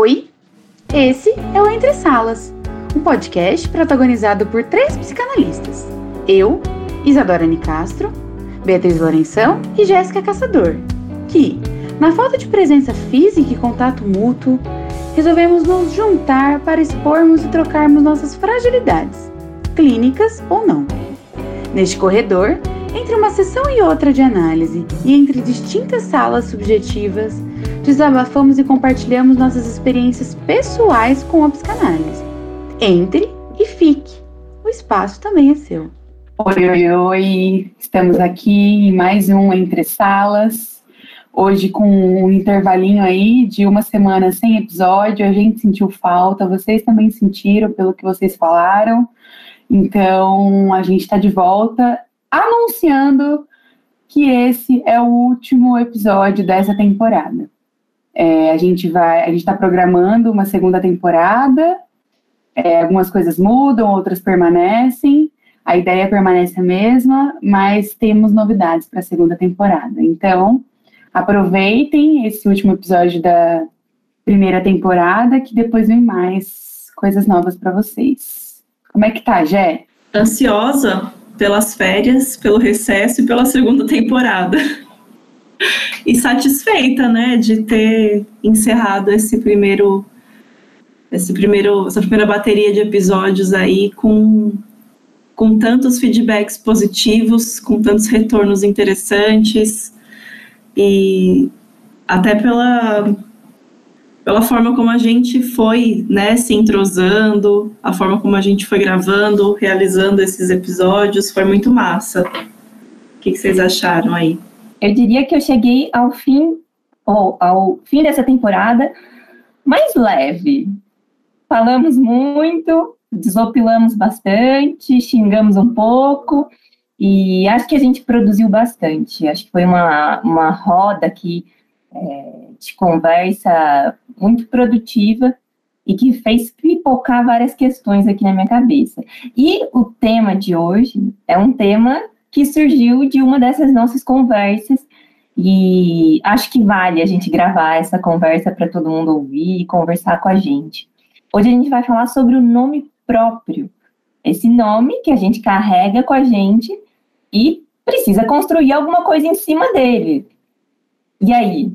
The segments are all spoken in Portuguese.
Oi, esse é o Entre Salas, um podcast protagonizado por três psicanalistas. Eu, Isadora Nicastro, Beatriz Lourenção e Jéssica Caçador, que, na falta de presença física e contato mútuo, resolvemos nos juntar para expormos e trocarmos nossas fragilidades, clínicas ou não. Neste corredor, entre uma sessão e outra de análise e entre distintas salas subjetivas, desabafamos e compartilhamos nossas experiências pessoais com a psicanálise. Entre e fique. O espaço também é seu. Oi, oi, oi. Estamos aqui em mais um Entre Salas. Hoje com um intervalinho aí de uma semana sem episódio. A gente sentiu falta, vocês também sentiram pelo que vocês falaram. Então, a gente está de volta anunciando que esse é o último episódio dessa temporada. É, a gente vai, a gente está programando uma segunda temporada. É, algumas coisas mudam, outras permanecem. A ideia permanece a mesma, mas temos novidades para a segunda temporada. Então, aproveitem esse último episódio da primeira temporada, que depois vem mais coisas novas para vocês. Como é que tá, Jé? Ansiosa pelas férias, pelo recesso e pela segunda temporada. E satisfeita, né, de ter encerrado esse primeiro esse primeiro essa primeira bateria de episódios aí com com tantos feedbacks positivos, com tantos retornos interessantes e até pela pela forma como a gente foi, né, se entrosando, a forma como a gente foi gravando, realizando esses episódios, foi muito massa. O que, que vocês acharam aí? Eu diria que eu cheguei ao fim, ou ao fim dessa temporada mais leve. Falamos muito, desopilamos bastante, xingamos um pouco, e acho que a gente produziu bastante. Acho que foi uma, uma roda que é, de conversa muito produtiva e que fez pipocar várias questões aqui na minha cabeça. E o tema de hoje é um tema que surgiu de uma dessas nossas conversas e acho que vale a gente gravar essa conversa para todo mundo ouvir e conversar com a gente. Hoje a gente vai falar sobre o nome próprio. Esse nome que a gente carrega com a gente e precisa construir alguma coisa em cima dele. E aí,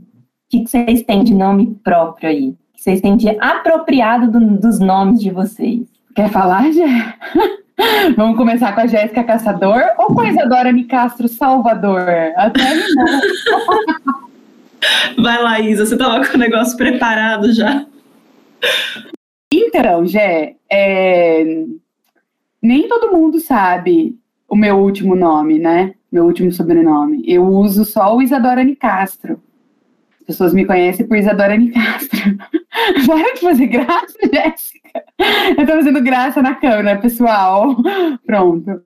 que, que vocês têm de nome próprio aí? O vocês têm de apropriado do, dos nomes de vocês? Quer falar, Jé? Vamos começar com a Jéssica Caçador ou com a Isadora Nicastro Salvador? Até Vai lá, Isa, você estava com o negócio preparado já. Então, Jé, é... nem todo mundo sabe o meu último nome, né? Meu último sobrenome. Eu uso só o Isadora Nicastro. As pessoas me conhecem por Isadora Nicastro. Para de fazer graça, Jéssica. Eu tô fazendo graça na câmera, pessoal. Pronto.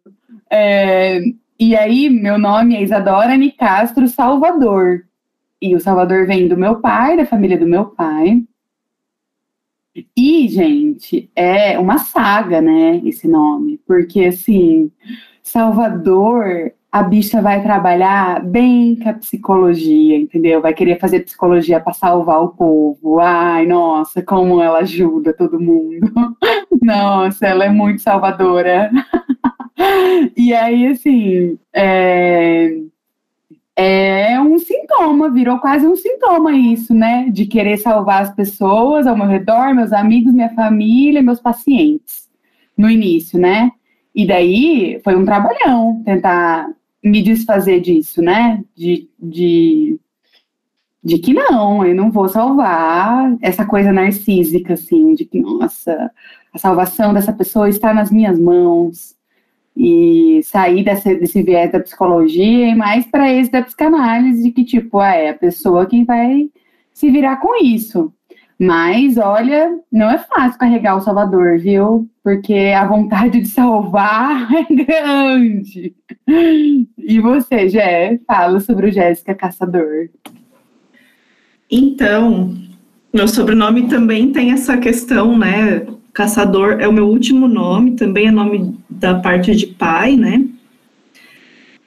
É, e aí, meu nome é Isadora Nicastro Salvador. E o Salvador vem do meu pai, da família do meu pai. E, gente, é uma saga, né, esse nome. Porque, assim, Salvador a bicha vai trabalhar bem com a psicologia, entendeu? Vai querer fazer psicologia para salvar o povo. Ai, nossa, como ela ajuda todo mundo. Nossa, ela é muito salvadora. e aí, assim, é, é um sintoma, virou quase um sintoma isso, né? De querer salvar as pessoas ao meu redor, meus amigos, minha família, meus pacientes, no início, né? E daí foi um trabalhão tentar me desfazer disso, né? De, de, de que não, eu não vou salvar essa coisa narcísica, assim, de que, nossa, a salvação dessa pessoa está nas minhas mãos. E sair desse, desse viés da psicologia e mais para esse da psicanálise, de que, tipo, ah, é a pessoa quem vai se virar com isso. Mas, olha, não é fácil carregar o Salvador, viu? Porque a vontade de salvar é grande. E você, Jé, fala sobre o Jéssica Caçador. Então, meu sobrenome também tem essa questão, né? Caçador é o meu último nome, também é nome da parte de pai, né?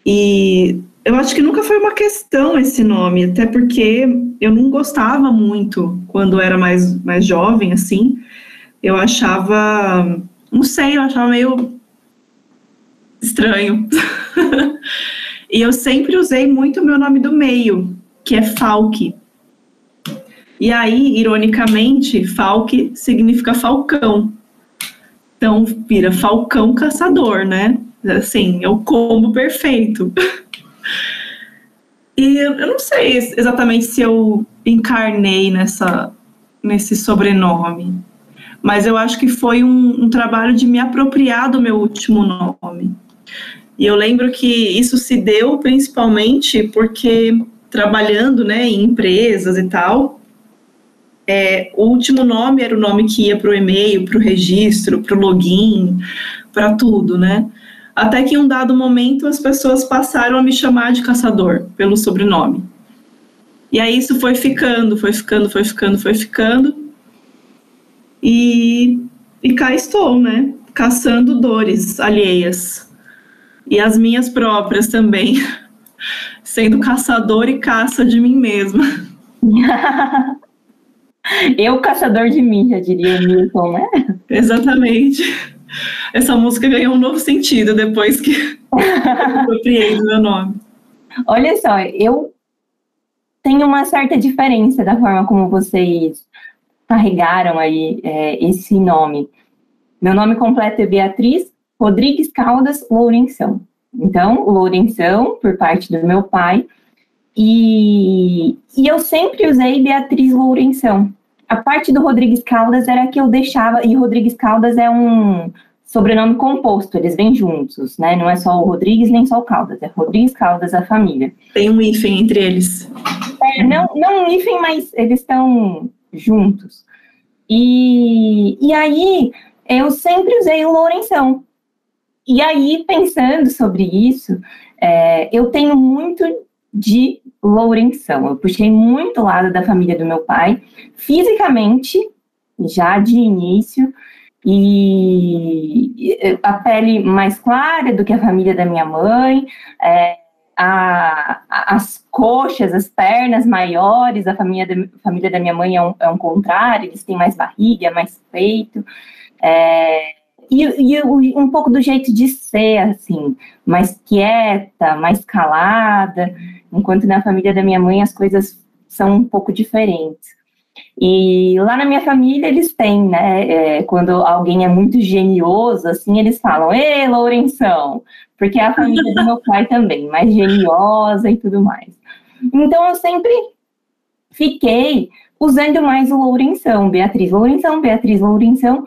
E eu acho que nunca foi uma questão esse nome, até porque eu não gostava muito quando era mais, mais jovem, assim. Eu achava, não sei, eu achava meio estranho. e eu sempre usei muito o meu nome do meio, que é Falque. E aí, ironicamente, Falque significa falcão. Então, vira falcão caçador, né? Assim, é o combo perfeito. E eu não sei exatamente se eu encarnei nessa, nesse sobrenome, mas eu acho que foi um, um trabalho de me apropriar do meu último nome. E eu lembro que isso se deu principalmente porque trabalhando né, em empresas e tal, é, o último nome era o nome que ia para o e-mail, para o registro, para o login, para tudo, né? Até que em um dado momento as pessoas passaram a me chamar de caçador pelo sobrenome. E aí isso foi ficando, foi ficando, foi ficando, foi ficando. E, e cá estou, né? Caçando dores alheias. E as minhas próprias também. Sendo caçador e caça de mim mesma. Eu, caçador de mim, já diria o Milton, né? Exatamente. Essa música ganhou um novo sentido depois que apropriei do meu nome. Olha só, eu tenho uma certa diferença da forma como vocês carregaram aí é, esse nome. Meu nome completo é Beatriz Rodrigues Caldas Lourenção. Então, Lourenção, por parte do meu pai, e, e eu sempre usei Beatriz Lourenção. A parte do Rodrigues Caldas era que eu deixava, e Rodrigues Caldas é um sobrenome composto, eles vêm juntos, né? Não é só o Rodrigues nem só o Caldas, é Rodrigues Caldas a família. Tem um hífen entre eles. É, não, não um hífen, mas eles estão juntos. E, e aí eu sempre usei o Lourenção. E aí, pensando sobre isso, é, eu tenho muito de Lourenção. Eu puxei muito lado da família do meu pai, fisicamente, já de início, e a pele mais clara do que a família da minha mãe, é, a, as coxas, as pernas maiores, a família da, a família da minha mãe é um, é um contrário, eles têm mais barriga, mais peito, é, e, e, um pouco do jeito de ser, assim, mais quieta, mais calada, enquanto na família da minha mãe as coisas são um pouco diferentes. E lá na minha família eles têm, né? É, quando alguém é muito genioso, assim, eles falam, Ê, Lourenção, porque é a família do meu pai também, mais geniosa e tudo mais. Então eu sempre fiquei usando mais o Lourenção, Beatriz Lourenção, Beatriz Lourenção,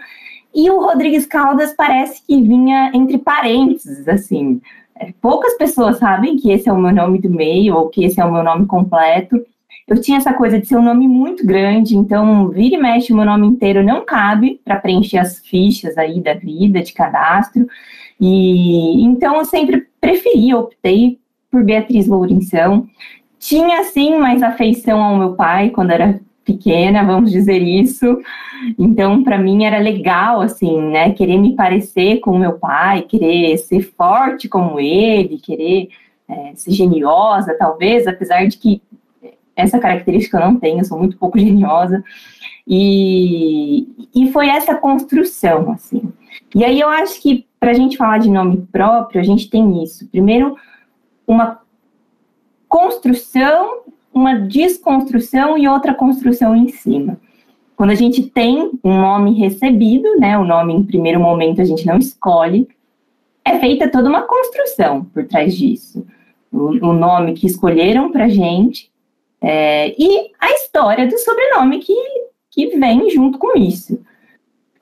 e o Rodrigues Caldas parece que vinha entre parênteses, assim. É, poucas pessoas sabem que esse é o meu nome do meio ou que esse é o meu nome completo. Eu tinha essa coisa de ser um nome muito grande, então vira e mexe o meu nome inteiro não cabe para preencher as fichas aí da vida, de cadastro. E então eu sempre preferi, optei por Beatriz Lourenção. Tinha sim mais afeição ao meu pai quando era pequena, vamos dizer isso. Então, para mim era legal, assim, né? Querer me parecer com meu pai, querer ser forte como ele, querer é, ser geniosa, talvez, apesar de que essa característica eu não tenho, eu sou muito pouco geniosa. E, e foi essa construção, assim. E aí eu acho que para a gente falar de nome próprio, a gente tem isso. Primeiro, uma construção uma desconstrução e outra construção em cima. Quando a gente tem um nome recebido, né, o nome em primeiro momento a gente não escolhe, é feita toda uma construção por trás disso. O, o nome que escolheram para gente é, e a história do sobrenome que, que vem junto com isso.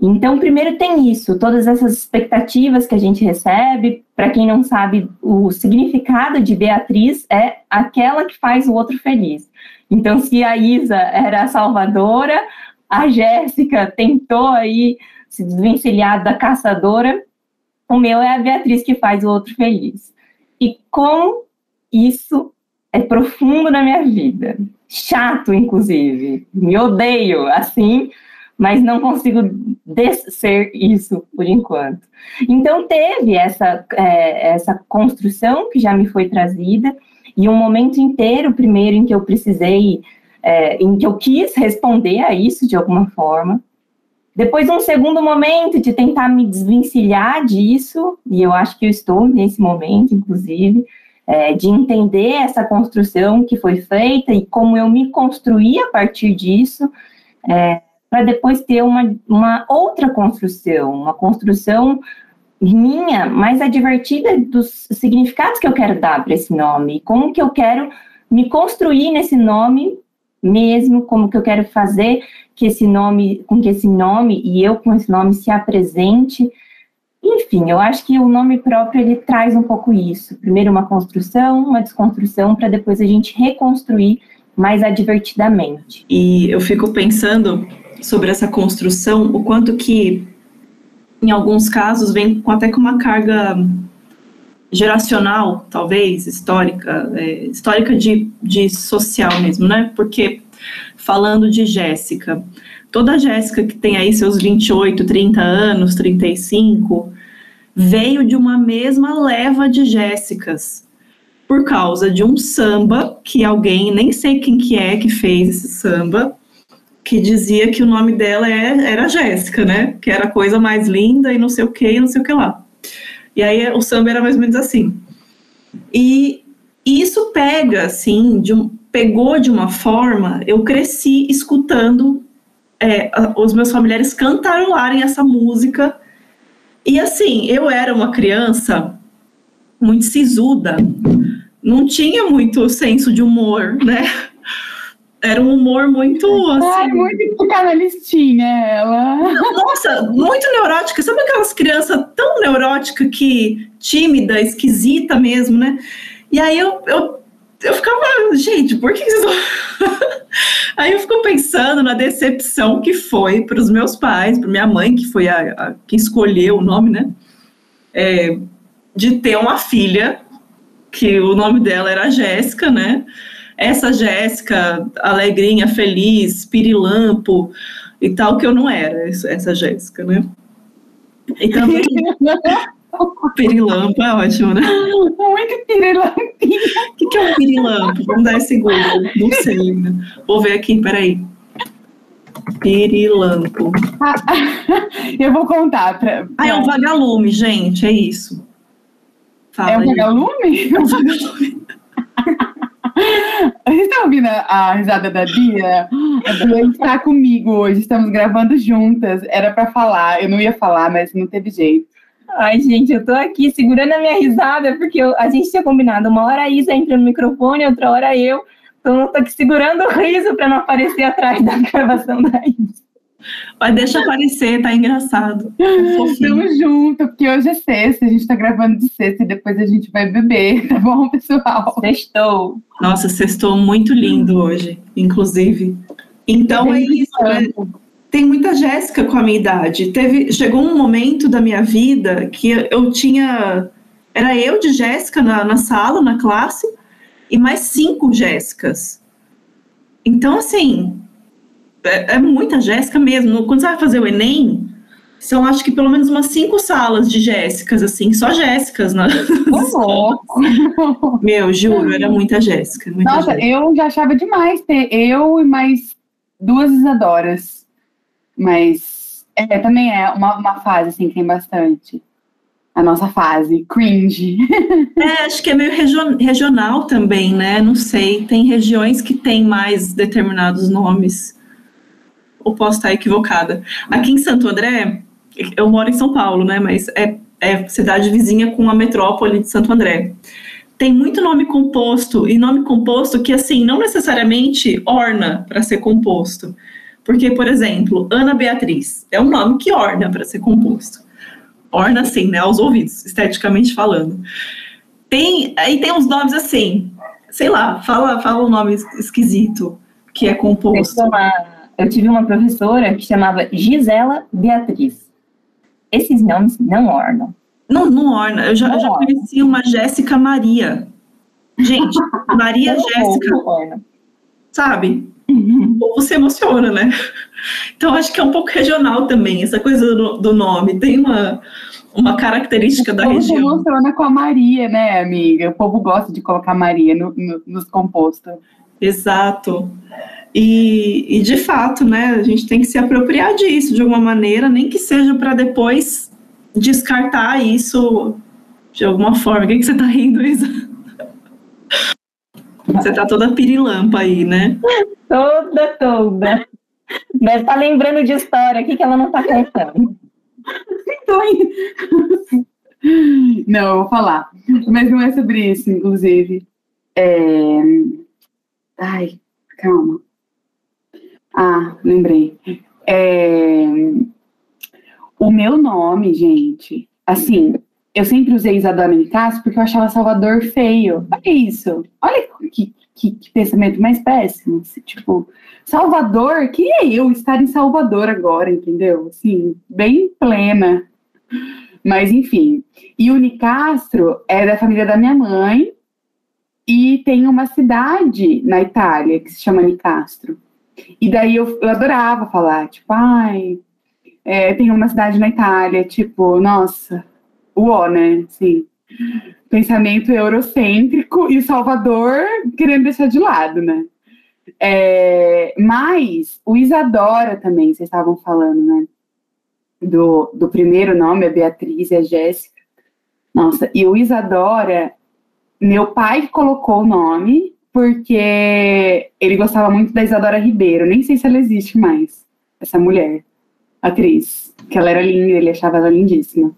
Então, primeiro tem isso, todas essas expectativas que a gente recebe. Para quem não sabe, o significado de Beatriz é aquela que faz o outro feliz. Então, se a Isa era a salvadora, a Jéssica tentou aí se desvencilhar da caçadora, o meu é a Beatriz que faz o outro feliz. E como isso é profundo na minha vida. Chato, inclusive. Me odeio, assim, mas não consigo descer isso por enquanto. Então, teve essa, é, essa construção que já me foi trazida, e um momento inteiro, primeiro, em que eu precisei, é, em que eu quis responder a isso de alguma forma. Depois, um segundo momento de tentar me desvencilhar disso, e eu acho que eu estou nesse momento, inclusive, é, de entender essa construção que foi feita e como eu me construí a partir disso, é, para depois ter uma, uma outra construção, uma construção minha, mais advertida dos significados que eu quero dar para esse nome, como que eu quero me construir nesse nome mesmo, como que eu quero fazer que esse nome, com que esse nome e eu com esse nome se apresente. Enfim, eu acho que o nome próprio ele traz um pouco isso. Primeiro uma construção, uma desconstrução, para depois a gente reconstruir mais advertidamente. E eu fico pensando sobre essa construção, o quanto que, em alguns casos, vem até com uma carga geracional, talvez, histórica, é, histórica de, de social mesmo, né? Porque, falando de Jéssica, toda Jéssica que tem aí seus 28, 30 anos, 35, veio de uma mesma leva de Jéssicas, por causa de um samba que alguém, nem sei quem que é que fez esse samba, que dizia que o nome dela é, era Jéssica, né? Que era a coisa mais linda e não sei o que, não sei o que lá. E aí o samba era mais ou menos assim. E isso pega, assim, de um, pegou de uma forma. Eu cresci escutando é, os meus familiares cantarolarem essa música. E assim, eu era uma criança muito sisuda, não tinha muito senso de humor, né? Era um humor muito assim. Ai, muito psicanalistinha ela. Nossa, muito neurótica. Sabe aquelas crianças tão neurótica que tímida, esquisita mesmo, né? E aí eu, eu, eu ficava, gente, por que vocês Aí eu fico pensando na decepção que foi para os meus pais, para minha mãe, que foi a, a que escolheu o nome, né? É, de ter uma filha, que o nome dela era Jéssica, né? Essa Jéssica alegrinha, feliz, pirilampo e tal, que eu não era essa Jéssica, né? E também... Pirilampo é ótimo, né? Muito pirilampinho. O que, que é um pirilampo? Vamos dar esse Google. Não sei ainda. Vou ver aqui, peraí. Pirilampo. eu vou contar. Pra, pra... Ah, é um vagalume, gente, é isso. Fala é um vagalume? É um vagalume. Vocês estão ouvindo a risada da Bia? A Bia está comigo hoje, estamos gravando juntas. Era para falar, eu não ia falar, mas não teve jeito. Ai, gente, eu tô aqui segurando a minha risada, porque eu, a gente tinha combinado. Uma hora a Isa entra no microfone, outra hora eu. Então eu tô aqui segurando o riso para não aparecer atrás da gravação da Isa. Mas deixa aparecer, tá engraçado. Tamo junto, porque hoje é sexta, a gente tá gravando de sexta e depois a gente vai beber, tá bom, pessoal? Sextou. Nossa, sextou muito lindo hoje, inclusive. Então é, é isso, né? Tem muita Jéssica com a minha idade. Teve, chegou um momento da minha vida que eu tinha. Era eu de Jéssica na, na sala, na classe, e mais cinco Jéssicas. Então, assim, é, é muita Jéssica mesmo. Quando você vai fazer o Enem, são acho que pelo menos umas cinco salas de Jéssicas, assim, só Jéssicas, né? Meu, juro, era muita Jéssica. Muita Nossa, Jéssica. eu já achava demais ter eu e mais duas Isadoras. Mas é, também é uma, uma fase, assim, que tem bastante. A nossa fase, cringe. É, acho que é meio regional também, né? Não sei. Tem regiões que têm mais determinados nomes ou posso estar equivocada. Aqui em Santo André, eu moro em São Paulo, né? Mas é, é cidade vizinha com a metrópole de Santo André. Tem muito nome composto, e nome composto que, assim, não necessariamente orna para ser composto. Porque, por exemplo, Ana Beatriz é um nome que orna para ser composto. Orna, assim, né? Aos ouvidos, esteticamente falando. Tem, aí tem uns nomes assim, sei lá, fala, fala um nome esquisito que é composto eu tive uma professora que chamava Gisela Beatriz. Esses nomes não ornam. Não, não orna. Eu já, eu já conheci uma Jéssica Maria. Gente, Maria Jéssica. sabe? O povo se emociona, né? Então acho que é um pouco regional também, essa coisa do, do nome. Tem uma, uma característica da região. O povo se emociona com a Maria, né, amiga? O povo gosta de colocar Maria no, no, nos compostos. Exato. E, e, de fato, né, a gente tem que se apropriar disso de alguma maneira, nem que seja para depois descartar isso de alguma forma. O que, que você está rindo, Isa? Você tá toda pirilampa aí, né? Toda, toda. Deve estar tá lembrando de história aqui que ela não tá contando. Não, eu vou falar. Mas não é sobre isso, inclusive. É... Ai, calma. Ah, lembrei. É... O meu nome, gente, assim, eu sempre usei Isadora Nicasso porque eu achava Salvador feio. Olha isso. Olha que, que, que, pensamento mais péssimo. Tipo, Salvador, queria eu estar em Salvador agora, entendeu? Assim, bem plena. Mas, enfim. E o Nicastro é da família da minha mãe e tem uma cidade na Itália que se chama Nicastro. E daí eu, eu adorava falar, tipo, ai, é, tem uma cidade na Itália, tipo, nossa, o né? Sim. Pensamento eurocêntrico e Salvador querendo deixar de lado, né? É, mas o Isadora também, vocês estavam falando, né? Do, do primeiro nome, a Beatriz e a Jéssica. Nossa, e o Isadora, meu pai colocou o nome porque ele gostava muito da Isadora Ribeiro. Nem sei se ela existe mais, essa mulher, atriz. Que ela era linda, ele achava ela lindíssima.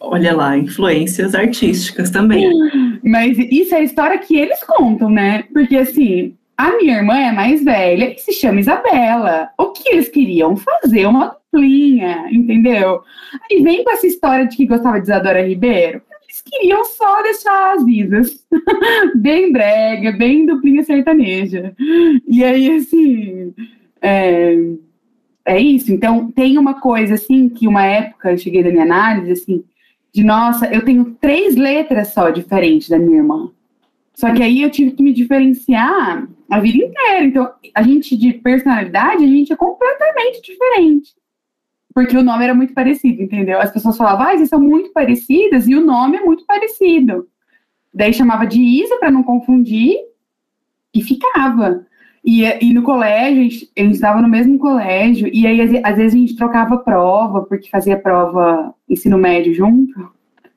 Olha lá, influências artísticas também. Mas isso é a história que eles contam, né? Porque assim, a minha irmã é mais velha e se chama Isabela. O que eles queriam? Fazer uma duplinha, entendeu? Aí vem com essa história de que gostava de Isadora Ribeiro. Queriam só deixar as visas bem brega, bem duplinha sertaneja. E aí, assim. É, é isso. Então, tem uma coisa, assim, que uma época eu cheguei da minha análise, assim, de nossa, eu tenho três letras só diferentes da minha irmã. Só que aí eu tive que me diferenciar a vida inteira. Então, a gente de personalidade, a gente é completamente diferente. Porque o nome era muito parecido, entendeu? As pessoas falavam, ah, vocês são muito parecidas, e o nome é muito parecido. Daí chamava de Isa para não confundir, e ficava. E, e no colégio, a gente, estava no mesmo colégio, e aí às, às, vezes a gente trocava prova, porque fazia prova ensino médio junto.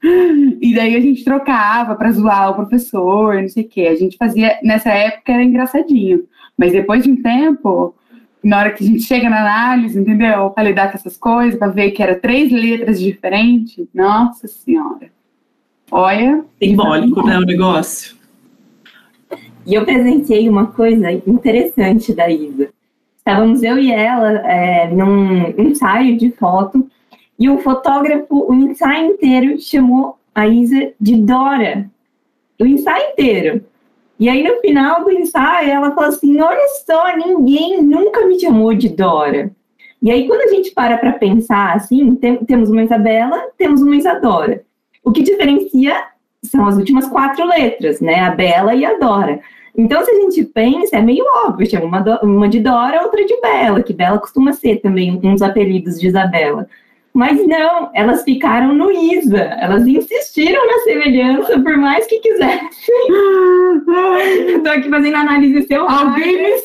E daí a gente trocava para zoar o professor, não sei o quê. A gente fazia, nessa época era engraçadinho. Mas depois de um tempo, na hora que a gente chega na análise, entendeu? Para lidar com essas coisas, para ver que era três letras diferentes, nossa senhora. Olha. Simbólico, né, o negócio. E eu presenciei uma coisa interessante da Isa. Estávamos eu e ela é, num ensaio de foto e o fotógrafo, o ensaio inteiro, chamou a Isa de Dora. O ensaio inteiro. E aí, no final do ensaio, ela falou assim: Olha só, ninguém nunca me chamou de Dora. E aí, quando a gente para para pensar assim, tem, temos uma Isabela, temos uma Isadora. O que diferencia são as últimas quatro letras, né? A Bela e a Dora. Então, se a gente pensa, é meio óbvio, chama uma, uma de Dora, outra de Bela, que Bela costuma ser também uns apelidos de Isabela. Mas não, elas ficaram no Isa, elas insistiram na semelhança, por mais que quisessem. Estou aqui fazendo análise seu. Alguém me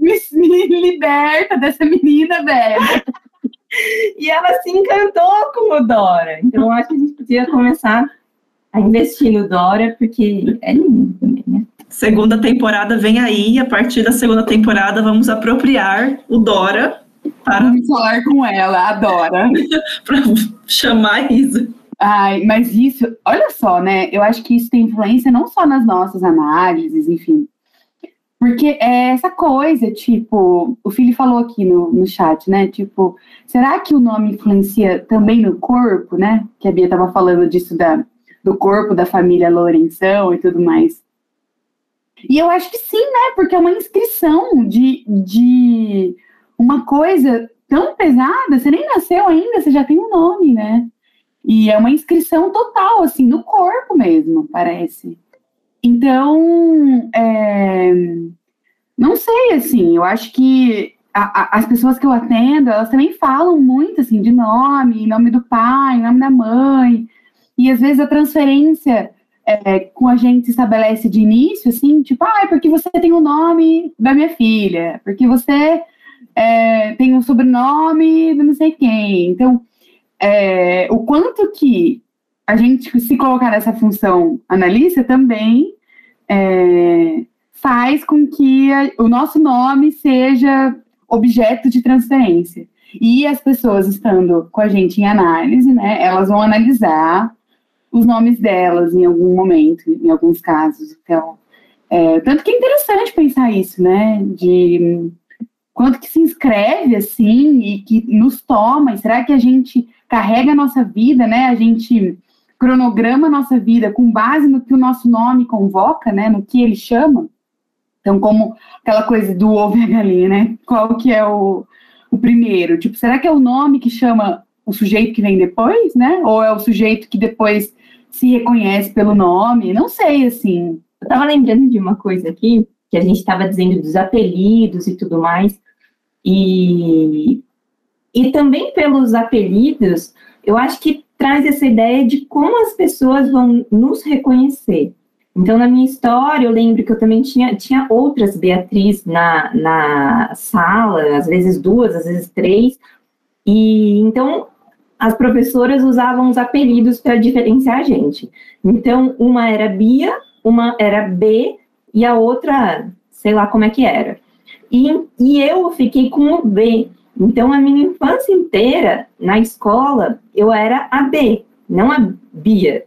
me, me liberta dessa menina, velho. e ela se encantou com o Dora. Então, acho que a gente podia começar a investir no Dora, porque é lindo também, né? Segunda temporada vem aí, a partir da segunda temporada vamos apropriar o Dora para vamos falar com ela, a Dora. para chamar a Isa. Ai, mas isso, olha só, né? Eu acho que isso tem influência não só nas nossas análises, enfim. Porque é essa coisa, tipo, o filho falou aqui no, no chat, né? Tipo, será que o nome influencia também no corpo, né? Que a Bia estava falando disso da, do corpo da família Lourenção e tudo mais. E eu acho que sim, né? Porque é uma inscrição de, de uma coisa tão pesada, você nem nasceu ainda, você já tem um nome, né? E é uma inscrição total, assim, no corpo mesmo, parece. Então, é, não sei, assim, eu acho que a, a, as pessoas que eu atendo, elas também falam muito, assim, de nome, nome do pai, nome da mãe, e às vezes a transferência é, com a gente estabelece de início, assim, tipo, ah, é porque você tem o nome da minha filha, porque você é, tem o sobrenome de não sei quem. Então, é, o quanto que a gente se colocar nessa função analista também é, faz com que a, o nosso nome seja objeto de transferência. E as pessoas estando com a gente em análise, né, elas vão analisar os nomes delas em algum momento, em alguns casos. Então, é, tanto que é interessante pensar isso, né, de quanto que se inscreve assim e que nos toma, e será que a gente carrega a nossa vida, né, a gente cronograma a nossa vida com base no que o nosso nome convoca, né, no que ele chama? Então, como aquela coisa do ovo e a galinha, né? Qual que é o, o primeiro? Tipo, será que é o nome que chama o sujeito que vem depois, né? Ou é o sujeito que depois se reconhece pelo nome? Não sei, assim. Eu tava lembrando de uma coisa aqui, que a gente estava dizendo dos apelidos e tudo mais. E, e também pelos apelidos, eu acho que traz essa ideia de como as pessoas vão nos reconhecer. Então, na minha história, eu lembro que eu também tinha, tinha outras Beatriz na, na sala, às vezes duas, às vezes três. E então, as professoras usavam os apelidos para diferenciar a gente. Então, uma era Bia, uma era B e a outra, sei lá como é que era. E, e eu fiquei com o B. Então, a minha infância inteira, na escola, eu era a B, não a Bia.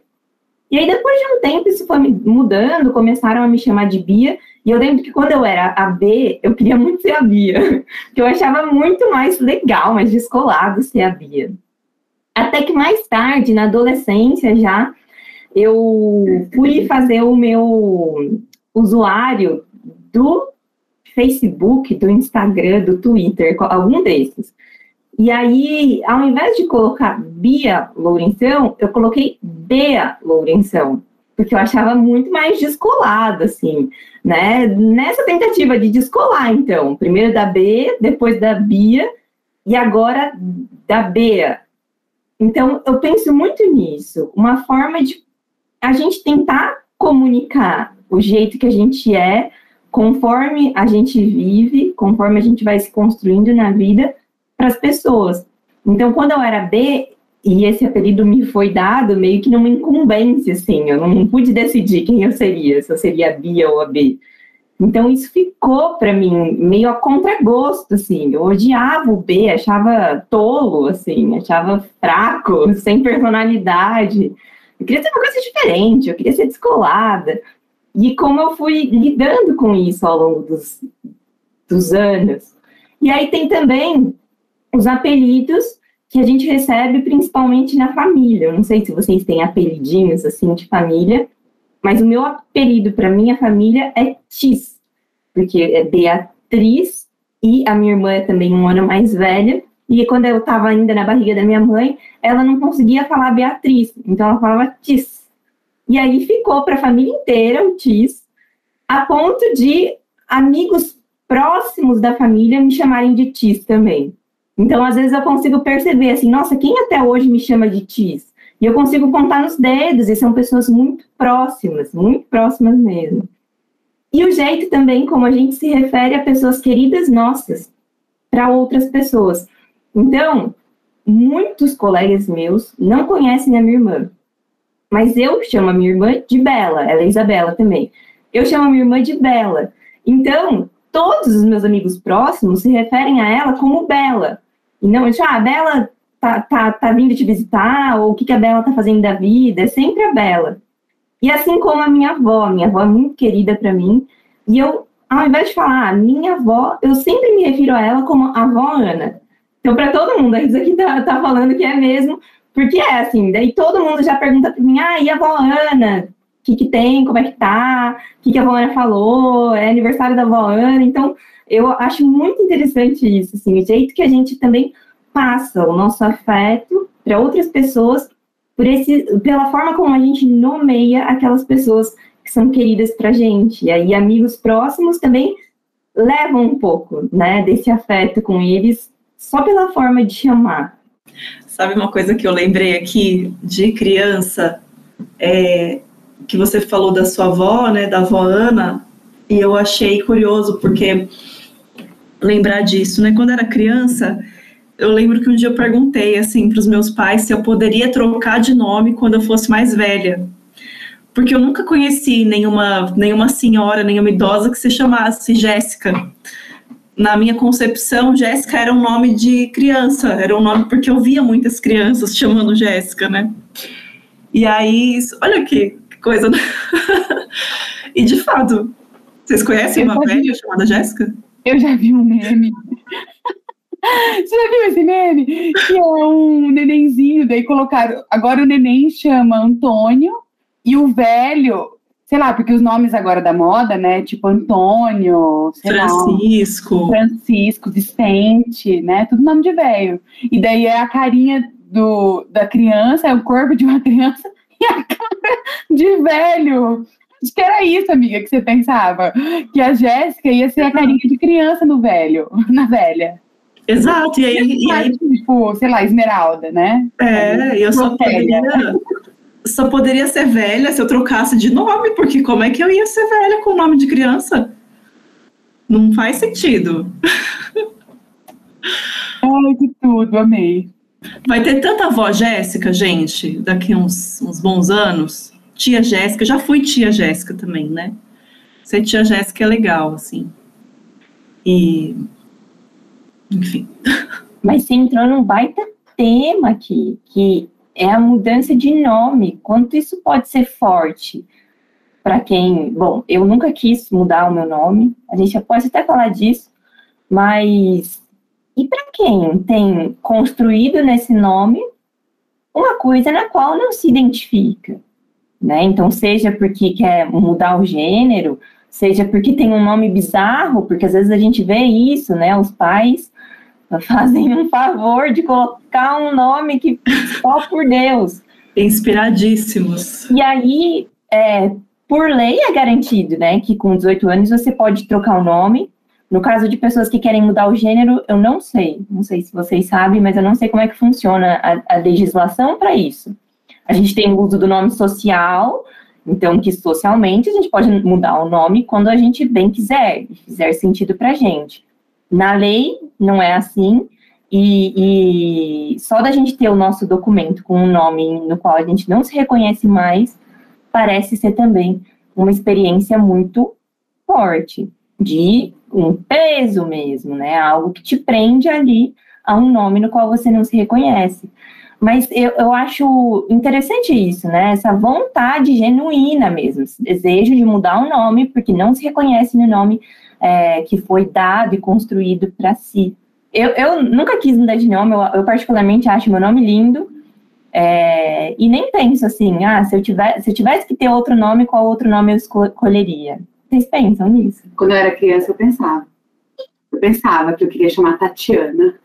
E aí, depois de um tempo, isso foi mudando, começaram a me chamar de Bia. E eu lembro que quando eu era a B, eu queria muito ser a Bia, que eu achava muito mais legal, mais descolado ser a Bia. Até que mais tarde, na adolescência já, eu fui fazer o meu usuário do Facebook, do Instagram, do Twitter, algum desses. E aí, ao invés de colocar Bia Lourenção, eu coloquei Bea Lourenção, porque eu achava muito mais descolado, assim, né? Nessa tentativa de descolar, então, primeiro da B, depois da Bia, e agora da Bea. Então, eu penso muito nisso, uma forma de a gente tentar comunicar o jeito que a gente é, conforme a gente vive, conforme a gente vai se construindo na vida, para as pessoas. Então, quando eu era B, e esse apelido me foi dado meio que numa incumbência, assim, eu não pude decidir quem eu seria, se eu seria a Bia ou a B. Então, isso ficou para mim meio a contragosto, assim, eu odiava o B, achava tolo, assim, achava fraco, sem personalidade. Eu queria ter uma coisa diferente, eu queria ser descolada. E como eu fui lidando com isso ao longo dos, dos anos. E aí tem também os apelidos que a gente recebe principalmente na família. Eu não sei se vocês têm apelidinhos assim de família, mas o meu apelido para minha família é Tis, porque é Beatriz e a minha irmã é também um ano mais velha. E quando eu estava ainda na barriga da minha mãe, ela não conseguia falar Beatriz, então ela falava Tis. E aí ficou para a família inteira o Tis, a ponto de amigos próximos da família me chamarem de Tis também. Então, às vezes eu consigo perceber assim, nossa, quem até hoje me chama de Tis? E eu consigo contar nos dedos, e são pessoas muito próximas, muito próximas mesmo. E o jeito também como a gente se refere a pessoas queridas nossas para outras pessoas. Então, muitos colegas meus não conhecem a minha irmã, mas eu chamo a minha irmã de Bela, ela é Isabela também. Eu chamo a minha irmã de Bela. Então, todos os meus amigos próximos se referem a ela como Bela. E não, tipo, ah, a Bela tá, tá, tá vindo te visitar, ou o que, que a Bela tá fazendo da vida, é sempre a Bela. E assim como a minha avó, minha avó é muito querida para mim, e eu, ao invés de falar ah, minha avó, eu sempre me refiro a ela como a avó Ana. Então, para todo mundo, isso aqui tá, tá falando que é mesmo, porque é assim, daí todo mundo já pergunta para mim, ah, e a avó Ana? O que, que tem, como é que tá, o que, que a avó Ana falou, é aniversário da avó Ana, então eu acho muito interessante isso, assim, o jeito que a gente também passa o nosso afeto para outras pessoas por esse, pela forma como a gente nomeia aquelas pessoas que são queridas para gente. E aí, amigos próximos também levam um pouco, né, desse afeto com eles, só pela forma de chamar. Sabe uma coisa que eu lembrei aqui de criança, é, que você falou da sua avó, né, da avó Ana, e eu achei curioso porque lembrar disso, né? Quando era criança, eu lembro que um dia eu perguntei assim para os meus pais se eu poderia trocar de nome quando eu fosse mais velha. Porque eu nunca conheci nenhuma, nenhuma senhora, nenhuma idosa que se chamasse Jéssica. Na minha concepção, Jéssica era um nome de criança, era um nome porque eu via muitas crianças chamando Jéssica, né? E aí, olha que coisa. Né? e de fato, vocês conhecem uma velha chamada Jéssica? Eu já vi um meme. Você já viu esse meme? Que é um nenenzinho, daí colocaram. Agora o neném chama Antônio e o velho, sei lá, porque os nomes agora da moda, né? Tipo Antônio, Francisco. Lá, Francisco, Vicente, né? Tudo nome de velho. E daí é a carinha do, da criança, é o corpo de uma criança e a cara de velho. Acho que era isso, amiga, que você pensava. Que a Jéssica ia ser a carinha de criança no velho, na velha. Exato, e aí, e aí. Tipo, sei lá, Esmeralda, né? É, eu só poderia, só poderia ser velha se eu trocasse de nome, porque como é que eu ia ser velha com o nome de criança? Não faz sentido. Ai, que tudo, amei. Vai ter tanta avó Jéssica, gente, daqui uns, uns bons anos. Tia Jéssica, já fui tia Jéssica também, né? Ser tia Jéssica é legal, assim. E enfim. Mas você entrou num baita tema aqui, que é a mudança de nome. Quanto isso pode ser forte para quem. Bom, eu nunca quis mudar o meu nome, a gente pode até falar disso, mas. E para quem tem construído nesse nome uma coisa na qual não se identifica? Né? Então, seja porque quer mudar o gênero, seja porque tem um nome bizarro, porque às vezes a gente vê isso, né? Os pais fazem um favor de colocar um nome que só por Deus. Inspiradíssimos. E aí, é, por lei é garantido, né, que com 18 anos você pode trocar o nome. No caso de pessoas que querem mudar o gênero, eu não sei, não sei se vocês sabem, mas eu não sei como é que funciona a, a legislação para isso. A gente tem o uso do nome social, então que socialmente a gente pode mudar o nome quando a gente bem quiser, fizer sentido para a gente. Na lei, não é assim, e, e, só da gente ter o nosso documento com um nome no qual a gente não se reconhece mais, parece ser também uma experiência muito forte, de um peso mesmo, né? Algo que te prende ali a um nome no qual você não se reconhece. Mas eu, eu acho interessante isso, né? Essa vontade genuína mesmo, esse desejo de mudar o nome, porque não se reconhece no nome é, que foi dado e construído para si. Eu, eu, nunca quis mudar de nome, eu, eu particularmente acho meu nome lindo, é, e nem penso assim, ah, se eu, tiver, se eu tivesse que ter outro nome, qual outro nome eu escolheria? Vocês pensam nisso? Quando eu era criança, eu pensava. Eu pensava que eu queria chamar Tatiana.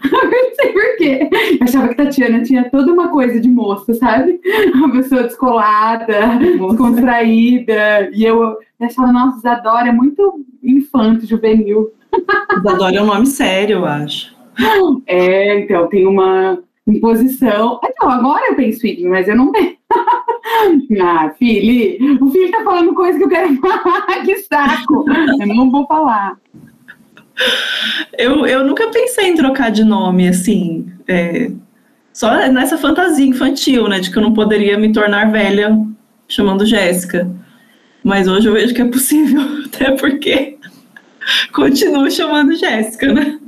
não sei porquê. Eu achava que Tatiana tinha toda uma coisa de moça, sabe? Uma pessoa descolada, moça. descontraída. E eu achava, nossa, Isadora é muito infanto, juvenil. Isadora é um nome sério, eu acho. É, então, tem uma imposição. Então, agora eu penso isso, mas eu não penso. ah, filho, o filho tá falando coisa que eu quero falar, que saco. Eu não vou falar. Eu, eu nunca pensei em trocar de nome, assim, é, só nessa fantasia infantil, né, de que eu não poderia me tornar velha chamando Jéssica. Mas hoje eu vejo que é possível, até porque continuo chamando Jéssica, né?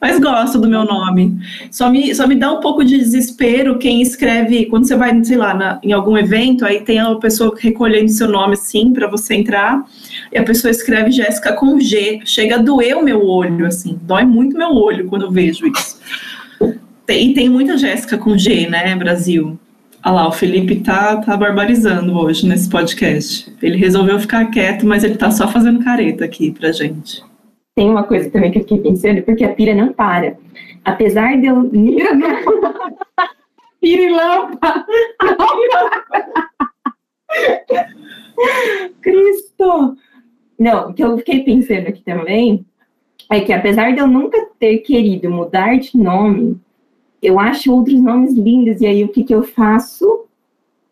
Mas gosto do meu nome. Só me, só me dá um pouco de desespero quem escreve, quando você vai, sei lá, na, em algum evento, aí tem a pessoa recolhendo seu nome assim para você entrar, e a pessoa escreve Jéssica com G. Chega a doer o meu olho, assim, dói muito meu olho quando eu vejo isso. Tem, e tem muita Jéssica com G, né, Brasil? Olha lá, o Felipe tá, tá barbarizando hoje nesse podcast. Ele resolveu ficar quieto, mas ele tá só fazendo careta aqui pra gente. Tem uma coisa também que eu fiquei pensando, porque a pira não para. Apesar de eu. Pirilampa! Cristo! Não, o que eu fiquei pensando aqui também é que apesar de eu nunca ter querido mudar de nome, eu acho outros nomes lindos, e aí o que, que eu faço?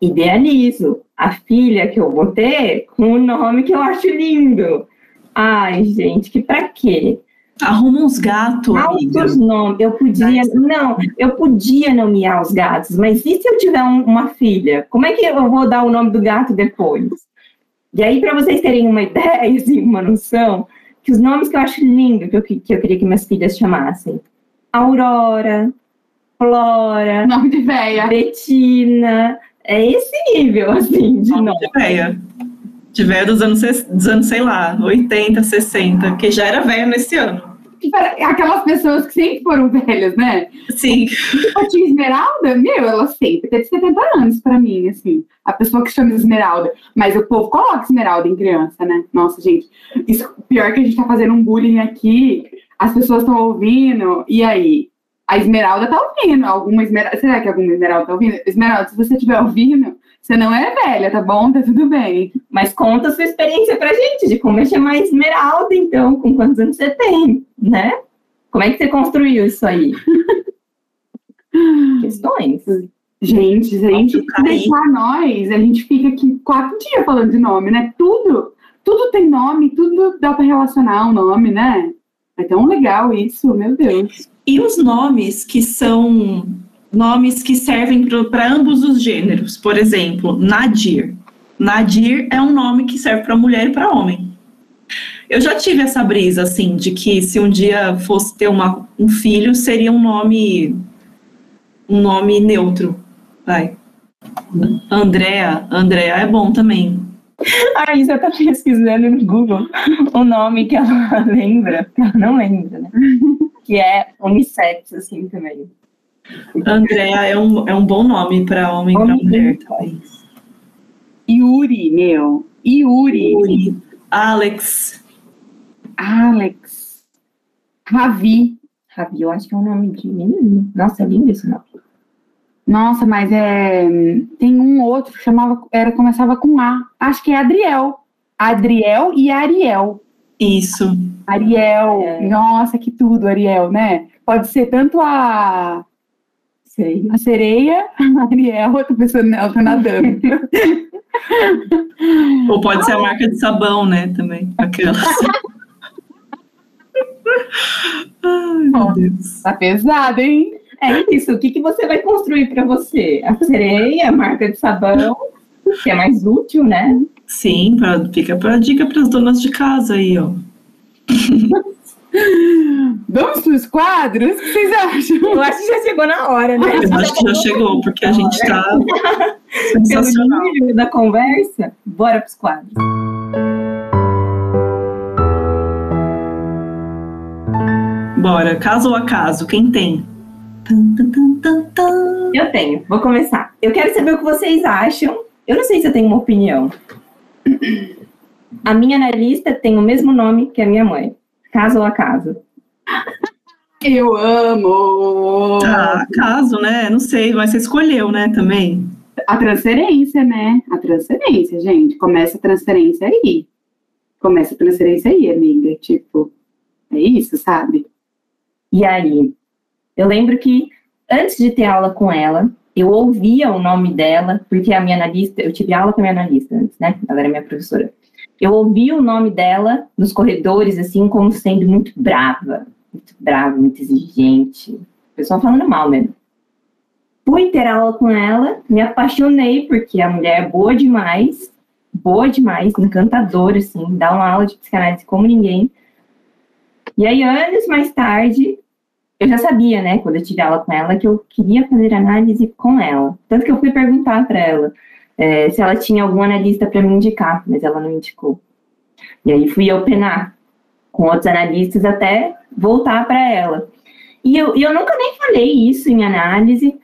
Idealizo a filha que eu vou ter com o nome que eu acho lindo. Ai, gente, que pra quê? Arruma uns gatos. Altos nomes. Eu podia. Não, eu podia nomear os gatos, mas e se eu tiver um- uma filha? Como é que eu vou dar o nome do gato depois? E aí, para vocês terem uma ideia, assim, uma noção, que os nomes que eu acho lindo que eu, que eu queria que minhas filhas chamassem: Aurora, Flora, Nome de véia. Betina. É esse nível, assim, de nome. De véia. De véia dos anos, dos anos, sei lá, 80, 60, que já era velha nesse ano. Aquelas pessoas que sempre foram velhas, né? Sim. Tipo, a tia Esmeralda, meu, ela sempre teve 70 anos pra mim, assim. A pessoa que chama Esmeralda. Mas o povo coloca Esmeralda em criança, né? Nossa, gente. Isso, pior que a gente tá fazendo um bullying aqui. As pessoas estão ouvindo. E aí? A Esmeralda tá ouvindo. Alguma Esmeralda. Será que alguma Esmeralda tá ouvindo? Esmeralda, se você estiver ouvindo, você não é velha, tá bom? Tá tudo bem. Mas conta a sua experiência pra gente, de como é chamar Esmeralda, então, com quantos anos você tem, né? Como é que você construiu isso aí? Questões. Gente, se a gente deixar nós, a gente fica aqui quatro dias falando de nome, né? Tudo, tudo tem nome, tudo dá pra relacionar um nome, né? É tão legal isso, meu Deus. E os nomes que são nomes que servem para ambos os gêneros. Por exemplo, Nadir. Nadir é um nome que serve para mulher e para homem. Eu já tive essa brisa, assim, de que se um dia fosse ter uma, um filho, seria um nome um nome neutro. Vai. Andrea, Andrea é bom também. Isso eu tô pesquisando no Google o nome que ela lembra, ela não lembra, né? Que é unissex, assim, também. Andrea é um, é um bom nome para homem e para mulher também. Yuri, meu. Yuri. Yuri, Alex, Alex. Ravi. Ravi, eu acho que é um nome de menino. Nossa, é lindo esse nome. Nossa, mas é. Tem um outro que chamava. Era, começava com A. Acho que é Adriel. Adriel e Ariel. isso. Ariel. É. Nossa, que tudo, Ariel, né? Pode ser tanto a. Sei. A sereia, a Ariel, eu tô pensando nela, tá nadando. Ou pode ser a marca de sabão, né? Também. Aquela. Ai, meu Deus. tá pesado, hein? É isso. O que, que você vai construir para você? A sereia, a marca de sabão, que é mais útil, né? Sim, pra, fica pra dica para as donas de casa aí, ó. Vamos pros quadros? O que vocês acham? Eu acho que já chegou na hora, né? Eu acho que já chegou, porque a gente tá Pelo sensacional. nível da conversa, bora pros quadros. Bora, caso ou acaso, quem tem? Eu tenho, vou começar. Eu quero saber o que vocês acham. Eu não sei se eu tenho uma opinião. A minha analista tem o mesmo nome que a minha mãe. Caso ou acaso? Eu amo! Ah, caso, né? Não sei, mas você escolheu, né, também. A transferência, né? A transferência, gente. Começa a transferência aí. Começa a transferência aí, amiga. Tipo, é isso, sabe? E aí, eu lembro que antes de ter aula com ela, eu ouvia o nome dela, porque a minha analista, eu tive aula com a minha analista antes, né? Ela era minha professora. Eu ouvia o nome dela nos corredores, assim, como sendo muito brava, muito brava, muito exigente. O pessoal falando mal mesmo. Fui ter aula com ela, me apaixonei, porque a mulher é boa demais, boa demais, encantadora, assim, dá uma aula de psicanálise como ninguém. E aí, anos mais tarde, eu já sabia, né, quando eu tive aula com ela, que eu queria fazer análise com ela. Tanto que eu fui perguntar para ela é, se ela tinha algum analista para me indicar, mas ela não indicou. E aí fui eu penar com outros analistas até voltar para ela. E eu, eu nunca nem falei isso em análise,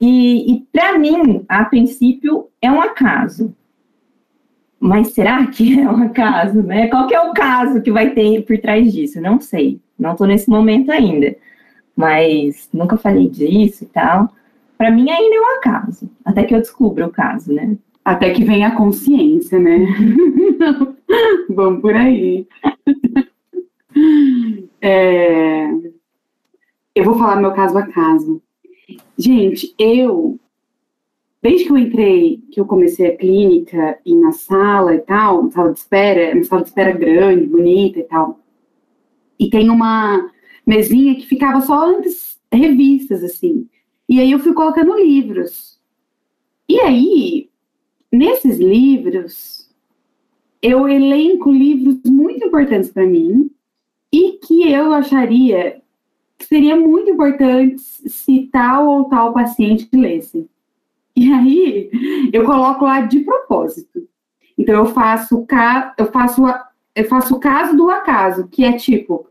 e, e para mim, a princípio, é um acaso. Mas será que é um acaso, né? Qual que é o caso que vai ter por trás disso? Não sei. Não estou nesse momento ainda. Mas nunca falei disso e tal. Para mim ainda é um acaso. Até que eu descubra o caso, né? Até que venha a consciência, né? Vamos por aí. É, eu vou falar meu caso a caso. Gente, eu, desde que eu entrei, que eu comecei a clínica e na sala e tal, sala de espera, uma sala de espera grande, bonita e tal, e tem uma mesinha que ficava só revistas, assim. E aí eu fui colocando livros. E aí, nesses livros, eu elenco livros muito importantes para mim e que eu acharia que seria muito importante se tal ou tal paciente lesse. E aí, eu coloco lá de propósito. Então, eu faço, eu faço, eu faço o caso do acaso, que é tipo,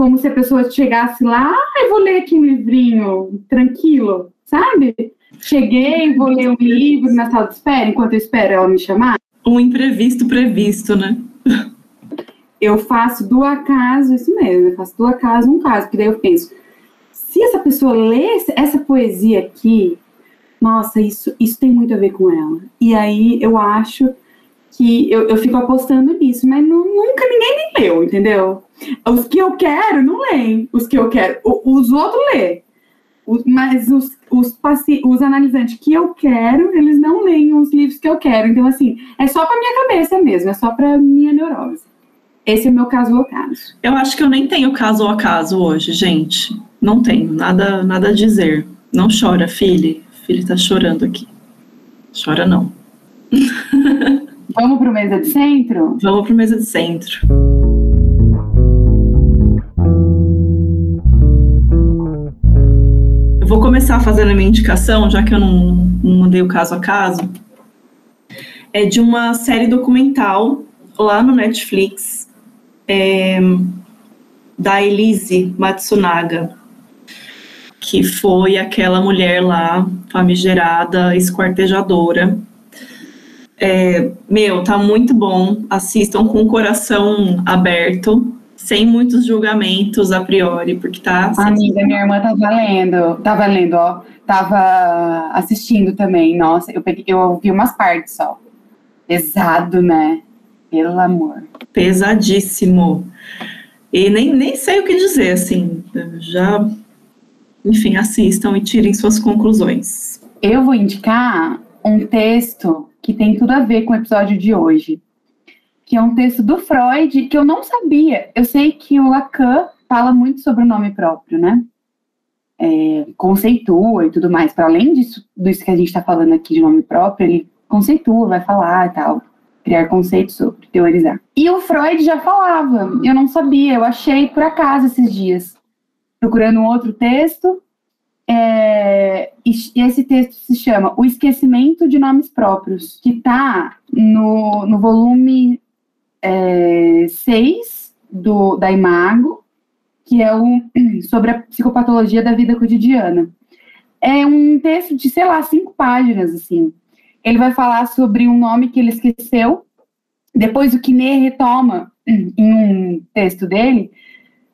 como se a pessoa chegasse lá, ah, eu vou ler aqui um livrinho tranquilo, sabe? Cheguei, vou ler um livro na sala de espera, enquanto eu espero ela me chamar. Um imprevisto previsto, né? eu faço do acaso, isso mesmo, eu faço do acaso um caso, porque daí eu penso, se essa pessoa lê essa poesia aqui, nossa, isso, isso tem muito a ver com ela. E aí eu acho que eu, eu fico apostando nisso, mas não, nunca ninguém me leu, entendeu? Os que eu quero não leem, os que eu quero, os outros lê. Mas os, os, os analisantes que eu quero, eles não leem os livros que eu quero. Então, assim, é só para minha cabeça mesmo, é só para minha neurose. Esse é o meu caso ou caso. Eu acho que eu nem tenho caso ou acaso hoje, gente. Não tenho, nada, nada a dizer. Não chora, filho. Filho tá chorando aqui. Chora não. Vamos pro mesa de centro? Vamos pro mesa de centro. Eu vou começar fazendo a minha indicação, já que eu não, não mandei o caso a caso. É de uma série documental lá no Netflix é, da Elise Matsunaga, que foi aquela mulher lá, famigerada, esquartejadora. É, meu, tá muito bom. Assistam com o coração aberto, sem muitos julgamentos a priori, porque tá. Amiga, minha irmã tá valendo, tá valendo, ó. Tava assistindo também. Nossa, eu peguei, eu ouvi umas partes só. Pesado, né? Pelo amor. Pesadíssimo. E nem, nem sei o que dizer, assim. Já, enfim, assistam e tirem suas conclusões. Eu vou indicar um texto que tem tudo a ver com o episódio de hoje, que é um texto do Freud que eu não sabia. Eu sei que o Lacan fala muito sobre o nome próprio, né? É, conceitua e tudo mais. Para além disso, disso que a gente está falando aqui de nome próprio, ele conceitua, vai falar e tal criar conceitos sobre, teorizar. E o Freud já falava, eu não sabia, eu achei por acaso esses dias, procurando um outro texto, é, esse texto se chama O Esquecimento de Nomes Próprios, que está no, no volume 6 é, da Imago, que é o, sobre a psicopatologia da vida cotidiana. É um texto de, sei lá, cinco páginas, assim ele vai falar sobre um nome que ele esqueceu. Depois o Kine retoma em um texto dele,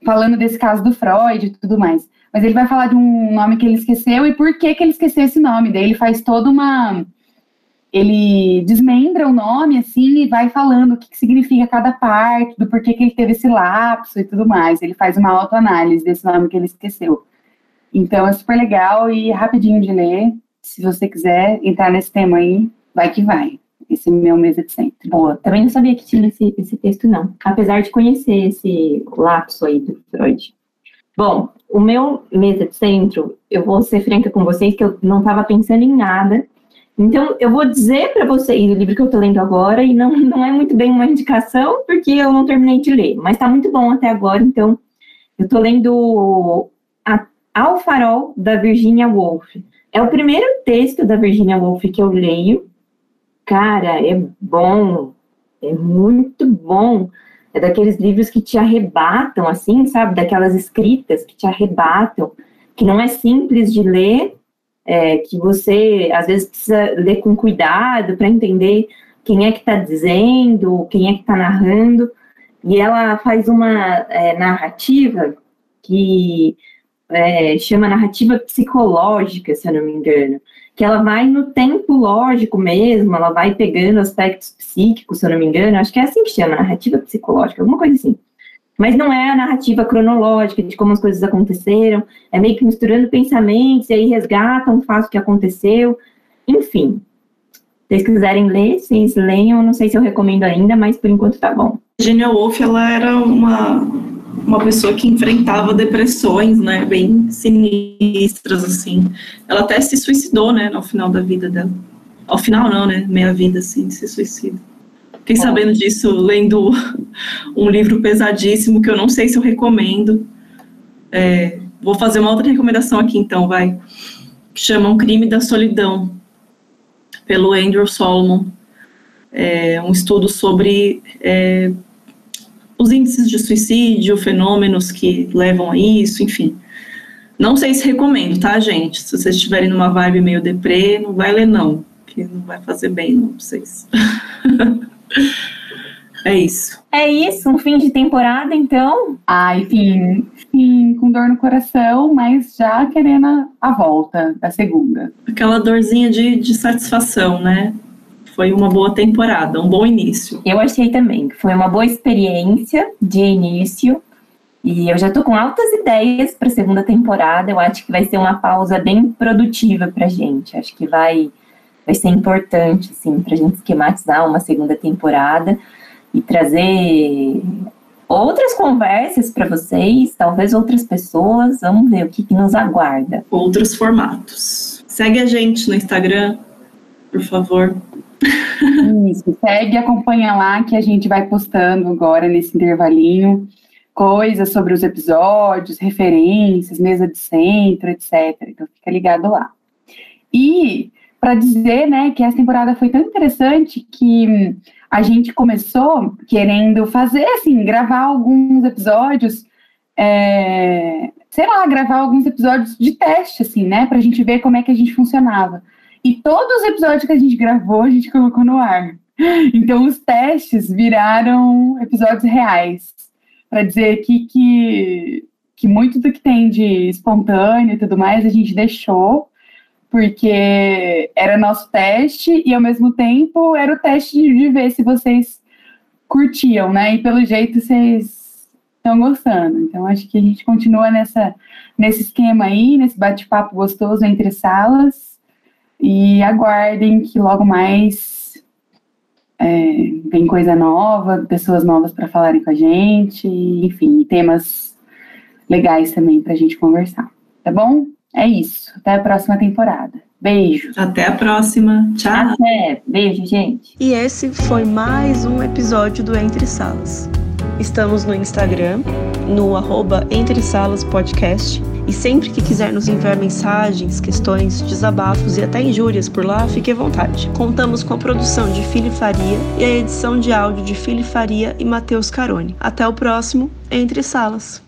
falando desse caso do Freud e tudo mais. Mas ele vai falar de um nome que ele esqueceu e por que, que ele esqueceu esse nome. Daí ele faz toda uma. Ele desmembra o nome assim e vai falando o que, que significa cada parte, do porquê que ele teve esse lapso e tudo mais. Ele faz uma autoanálise desse nome que ele esqueceu. Então é super legal e rapidinho de ler se você quiser entrar nesse tema aí, vai que vai. Esse é meu mesa de centro. Boa, também não sabia que tinha esse, esse texto, não. Apesar de conhecer esse lapso aí do Freud. Bom, o meu mesa de centro, eu vou ser franca com vocês que eu não estava pensando em nada. Então, eu vou dizer para vocês o livro que eu estou lendo agora, e não, não é muito bem uma indicação, porque eu não terminei de ler, mas está muito bom até agora. Então, eu estou lendo a, Ao Farol, da Virginia Woolf. É o primeiro texto da Virginia Woolf que eu leio. Cara, é bom, é muito bom. É daqueles livros que te arrebatam, assim, sabe? Daquelas escritas que te arrebatam, que não é simples de ler, é, que você às vezes precisa ler com cuidado para entender quem é que está dizendo, quem é que está narrando. E ela faz uma é, narrativa que é, chama narrativa psicológica, se eu não me engano, que ela vai no tempo lógico mesmo, ela vai pegando aspectos psíquicos, se eu não me engano, acho que é assim que chama, narrativa psicológica, alguma coisa assim. Mas não é a narrativa cronológica de como as coisas aconteceram, é meio que misturando pensamentos, e aí resgata um fato que aconteceu, enfim. Se vocês quiserem ler, vocês leiam, não sei se eu recomendo ainda, mas por enquanto tá bom. Virginia Woolf, ela era uma, uma pessoa que enfrentava depressões, né, bem sinistras, assim. Ela até se suicidou, né, no final da vida dela. Ao final não, né, meia vida, assim, se suicida. Fiquei sabendo disso lendo um livro pesadíssimo que eu não sei se eu recomendo. É, vou fazer uma outra recomendação aqui, então, vai. Que chama Um Crime da Solidão, pelo Andrew Solomon. É um estudo sobre é, os índices de suicídio, fenômenos que levam a isso, enfim. Não sei se recomendo, tá, gente? Se vocês estiverem numa vibe meio deprê, não vai ler, não, que não vai fazer bem, não, pra vocês. é isso. É isso, um fim de temporada, então. Ah, enfim, sim, com dor no coração, mas já querendo a volta da segunda. Aquela dorzinha de, de satisfação, né? Foi uma boa temporada, um bom início. Eu achei também que foi uma boa experiência de início. E eu já tô com altas ideias para a segunda temporada. Eu acho que vai ser uma pausa bem produtiva pra gente. Acho que vai vai ser importante, assim, para a gente esquematizar uma segunda temporada e trazer outras conversas para vocês, talvez outras pessoas. Vamos ver o que, que nos aguarda. Outros formatos. Segue a gente no Instagram, por favor. Isso, segue, acompanha lá que a gente vai postando agora nesse intervalinho coisas sobre os episódios, referências, mesa de centro, etc. Então fica ligado lá. E para dizer, né, que essa temporada foi tão interessante que a gente começou querendo fazer, assim, gravar alguns episódios, é, sei lá, gravar alguns episódios de teste, assim, né, para a gente ver como é que a gente funcionava. E todos os episódios que a gente gravou, a gente colocou no ar. Então, os testes viraram episódios reais, para dizer que, que, que muito do que tem de espontâneo e tudo mais, a gente deixou porque era nosso teste e ao mesmo tempo era o teste de ver se vocês curtiam, né? E pelo jeito vocês estão gostando. Então acho que a gente continua nessa nesse esquema aí, nesse bate-papo gostoso entre salas e aguardem que logo mais é, vem coisa nova, pessoas novas para falarem com a gente, enfim, temas legais também para a gente conversar, tá bom? É isso. Até a próxima temporada. Beijo. Até a próxima. Tchau. Até. Beijo, gente. E esse foi mais um episódio do Entre Salas. Estamos no Instagram, no arroba Entre Salas Podcast. E sempre que quiser nos enviar mensagens, questões, desabafos e até injúrias por lá, fique à vontade. Contamos com a produção de Fili Faria e a edição de áudio de Fili Faria e Matheus Carone. Até o próximo Entre Salas.